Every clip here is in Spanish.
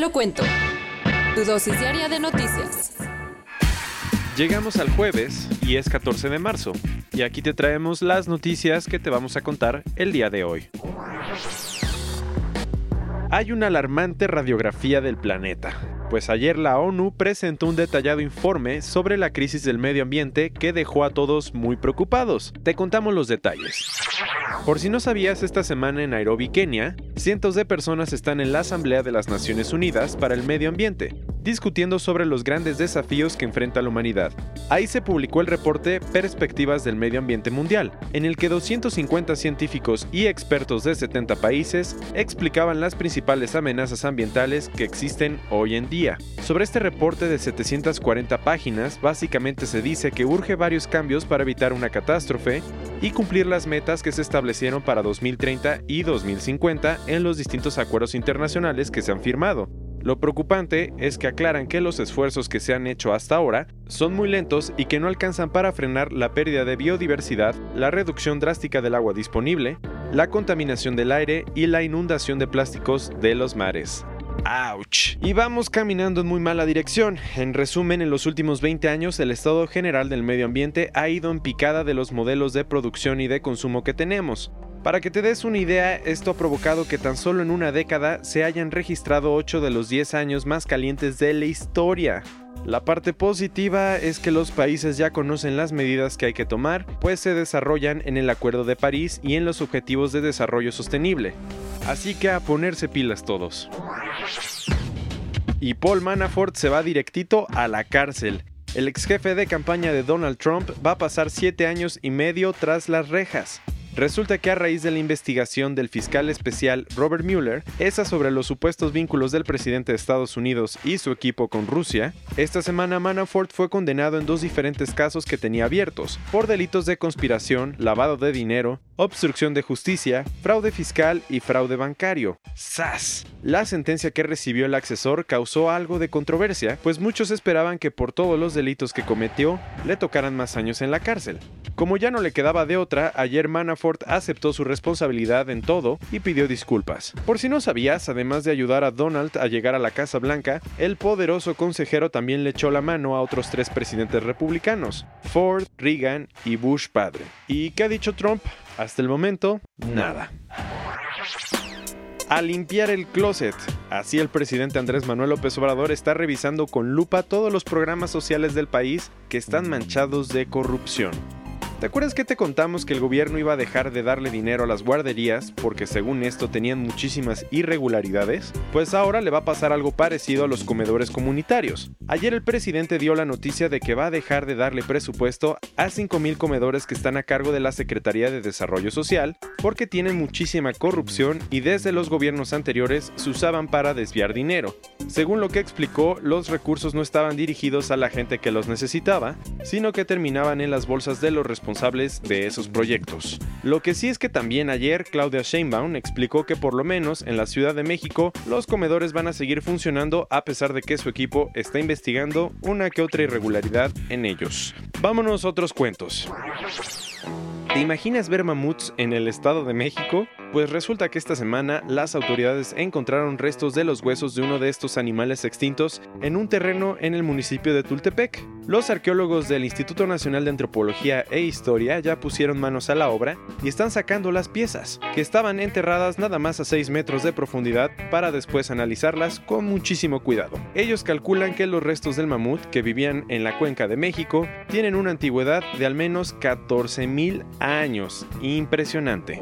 lo cuento. Tu dosis diaria de noticias. Llegamos al jueves y es 14 de marzo. Y aquí te traemos las noticias que te vamos a contar el día de hoy. Hay una alarmante radiografía del planeta, pues ayer la ONU presentó un detallado informe sobre la crisis del medio ambiente que dejó a todos muy preocupados. Te contamos los detalles. Por si no sabías, esta semana en Nairobi, Kenia, cientos de personas están en la Asamblea de las Naciones Unidas para el Medio Ambiente, discutiendo sobre los grandes desafíos que enfrenta la humanidad. Ahí se publicó el reporte Perspectivas del Medio Ambiente Mundial, en el que 250 científicos y expertos de 70 países explicaban las principales amenazas ambientales que existen hoy en día. Sobre este reporte de 740 páginas, básicamente se dice que urge varios cambios para evitar una catástrofe y cumplir las metas que se establecieron para 2030 y 2050 en los distintos acuerdos internacionales que se han firmado. Lo preocupante es que aclaran que los esfuerzos que se han hecho hasta ahora son muy lentos y que no alcanzan para frenar la pérdida de biodiversidad, la reducción drástica del agua disponible, la contaminación del aire y la inundación de plásticos de los mares. ¡Auch! Y vamos caminando en muy mala dirección. En resumen, en los últimos 20 años el estado general del medio ambiente ha ido en picada de los modelos de producción y de consumo que tenemos. Para que te des una idea, esto ha provocado que tan solo en una década se hayan registrado 8 de los 10 años más calientes de la historia. La parte positiva es que los países ya conocen las medidas que hay que tomar, pues se desarrollan en el Acuerdo de París y en los Objetivos de Desarrollo Sostenible. Así que a ponerse pilas todos. Y Paul Manafort se va directito a la cárcel. El ex jefe de campaña de Donald Trump va a pasar 7 años y medio tras las rejas. Resulta que a raíz de la investigación del fiscal especial Robert Mueller, esa sobre los supuestos vínculos del presidente de Estados Unidos y su equipo con Rusia, esta semana Manafort fue condenado en dos diferentes casos que tenía abiertos, por delitos de conspiración, lavado de dinero, obstrucción de justicia, fraude fiscal y fraude bancario. ¡Sas! La sentencia que recibió el accesor causó algo de controversia, pues muchos esperaban que por todos los delitos que cometió le tocaran más años en la cárcel. Como ya no le quedaba de otra, ayer Manafort aceptó su responsabilidad en todo y pidió disculpas. Por si no sabías, además de ayudar a Donald a llegar a la Casa Blanca, el poderoso consejero también le echó la mano a otros tres presidentes republicanos, Ford, Reagan y Bush padre. ¿Y qué ha dicho Trump? Hasta el momento, nada. A limpiar el closet. Así el presidente Andrés Manuel López Obrador está revisando con lupa todos los programas sociales del país que están manchados de corrupción. ¿Te acuerdas que te contamos que el gobierno iba a dejar de darle dinero a las guarderías porque según esto tenían muchísimas irregularidades? Pues ahora le va a pasar algo parecido a los comedores comunitarios. Ayer el presidente dio la noticia de que va a dejar de darle presupuesto a 5.000 comedores que están a cargo de la Secretaría de Desarrollo Social porque tienen muchísima corrupción y desde los gobiernos anteriores se usaban para desviar dinero. Según lo que explicó, los recursos no estaban dirigidos a la gente que los necesitaba, sino que terminaban en las bolsas de los responsables de esos proyectos. Lo que sí es que también ayer Claudia Sheinbaum explicó que por lo menos en la Ciudad de México los comedores van a seguir funcionando a pesar de que su equipo está investigando una que otra irregularidad en ellos. Vámonos a otros cuentos. ¿Te imaginas ver mamuts en el Estado de México? Pues resulta que esta semana las autoridades encontraron restos de los huesos de uno de estos animales extintos en un terreno en el municipio de Tultepec. Los arqueólogos del Instituto Nacional de Antropología e Historia ya pusieron manos a la obra y están sacando las piezas, que estaban enterradas nada más a 6 metros de profundidad para después analizarlas con muchísimo cuidado. Ellos calculan que los restos del mamut que vivían en la cuenca de México tienen una antigüedad de al menos 14.000 años. Impresionante.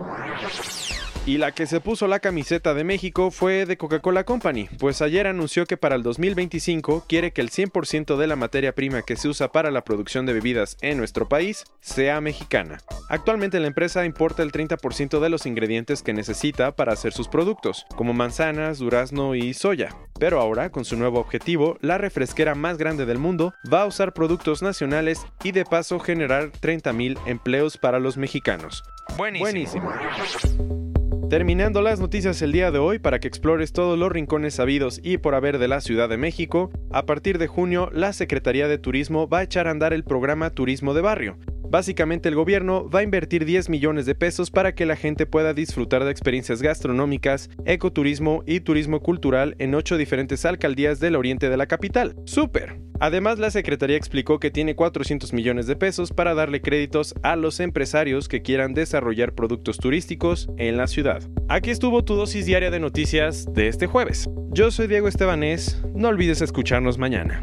Y la que se puso la camiseta de México fue de Coca-Cola Company, pues ayer anunció que para el 2025 quiere que el 100% de la materia prima que se usa para la producción de bebidas en nuestro país sea mexicana. Actualmente la empresa importa el 30% de los ingredientes que necesita para hacer sus productos, como manzanas, durazno y soya. Pero ahora, con su nuevo objetivo, la refresquera más grande del mundo va a usar productos nacionales y de paso generar 30.000 empleos para los mexicanos. Buenísimo. Terminando las noticias el día de hoy para que explores todos los rincones sabidos y por haber de la Ciudad de México, a partir de junio la Secretaría de Turismo va a echar a andar el programa Turismo de Barrio, Básicamente el gobierno va a invertir 10 millones de pesos para que la gente pueda disfrutar de experiencias gastronómicas, ecoturismo y turismo cultural en 8 diferentes alcaldías del oriente de la capital. ¡Súper! Además, la Secretaría explicó que tiene 400 millones de pesos para darle créditos a los empresarios que quieran desarrollar productos turísticos en la ciudad. Aquí estuvo tu dosis diaria de noticias de este jueves. Yo soy Diego Estebanés, no olvides escucharnos mañana.